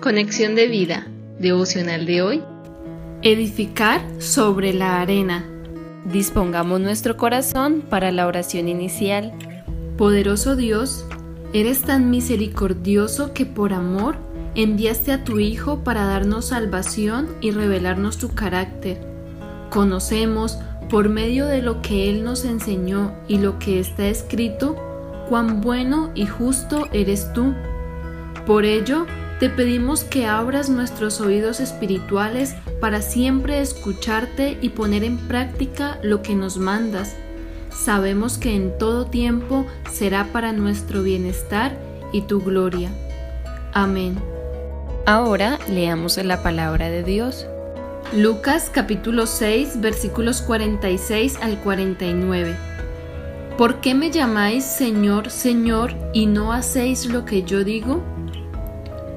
Conexión de vida, devocional de hoy. Edificar sobre la arena. Dispongamos nuestro corazón para la oración inicial. Poderoso Dios, eres tan misericordioso que por amor enviaste a tu Hijo para darnos salvación y revelarnos tu carácter. Conocemos, por medio de lo que Él nos enseñó y lo que está escrito, cuán bueno y justo eres tú. Por ello, te pedimos que abras nuestros oídos espirituales para siempre escucharte y poner en práctica lo que nos mandas. Sabemos que en todo tiempo será para nuestro bienestar y tu gloria. Amén. Ahora leamos la palabra de Dios. Lucas capítulo 6 versículos 46 al 49. ¿Por qué me llamáis Señor, Señor y no hacéis lo que yo digo?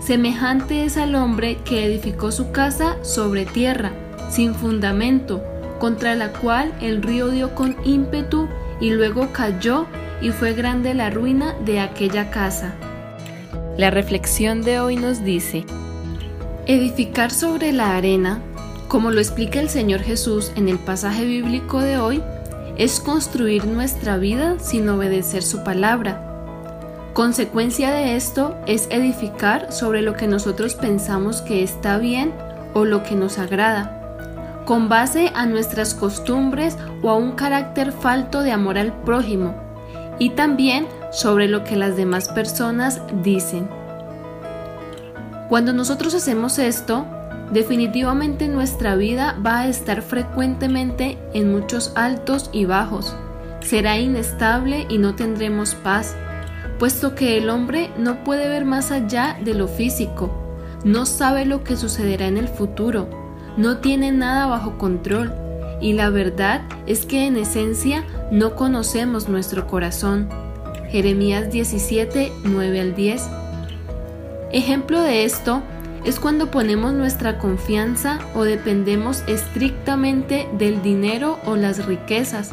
semejante es al hombre que edificó su casa sobre tierra, sin fundamento, contra la cual el río dio con ímpetu y luego cayó y fue grande la ruina de aquella casa. La reflexión de hoy nos dice, edificar sobre la arena, como lo explica el Señor Jesús en el pasaje bíblico de hoy, es construir nuestra vida sin obedecer su palabra. Consecuencia de esto es edificar sobre lo que nosotros pensamos que está bien o lo que nos agrada, con base a nuestras costumbres o a un carácter falto de amor al prójimo, y también sobre lo que las demás personas dicen. Cuando nosotros hacemos esto, definitivamente nuestra vida va a estar frecuentemente en muchos altos y bajos. Será inestable y no tendremos paz, puesto que el hombre no puede ver más allá de lo físico, no sabe lo que sucederá en el futuro, no tiene nada bajo control y la verdad es que en esencia no conocemos nuestro corazón. Jeremías 17, 9 al 10. Ejemplo de esto es cuando ponemos nuestra confianza o dependemos estrictamente del dinero o las riquezas.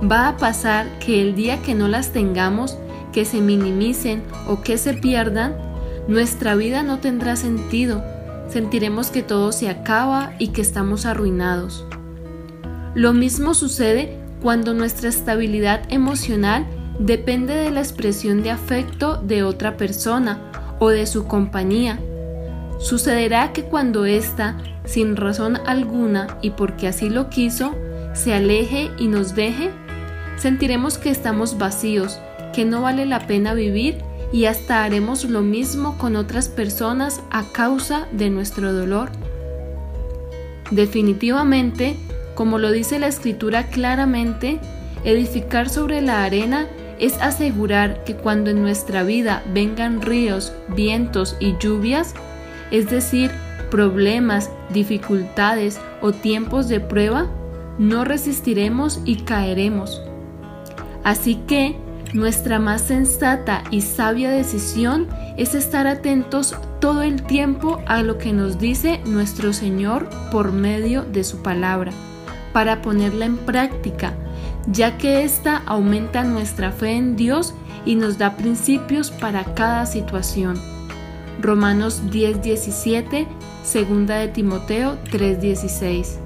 Va a pasar que el día que no las tengamos, que se minimicen o que se pierdan, nuestra vida no tendrá sentido sentiremos que todo se acaba y que estamos arruinados. Lo mismo sucede cuando nuestra estabilidad emocional depende de la expresión de afecto de otra persona o de su compañía. Sucederá que cuando ésta, sin razón alguna y porque así lo quiso, se aleje y nos deje, sentiremos que estamos vacíos, que no vale la pena vivir y hasta haremos lo mismo con otras personas a causa de nuestro dolor. Definitivamente, como lo dice la escritura claramente, edificar sobre la arena es asegurar que cuando en nuestra vida vengan ríos, vientos y lluvias, es decir, problemas, dificultades o tiempos de prueba, no resistiremos y caeremos. Así que nuestra más sensata y sabia decisión es estar atentos todo el tiempo a lo que nos dice nuestro Señor por medio de su palabra, para ponerla en práctica, ya que ésta aumenta nuestra fe en Dios y nos da principios para cada situación. Romanos 10:17, segunda de Timoteo 3:16.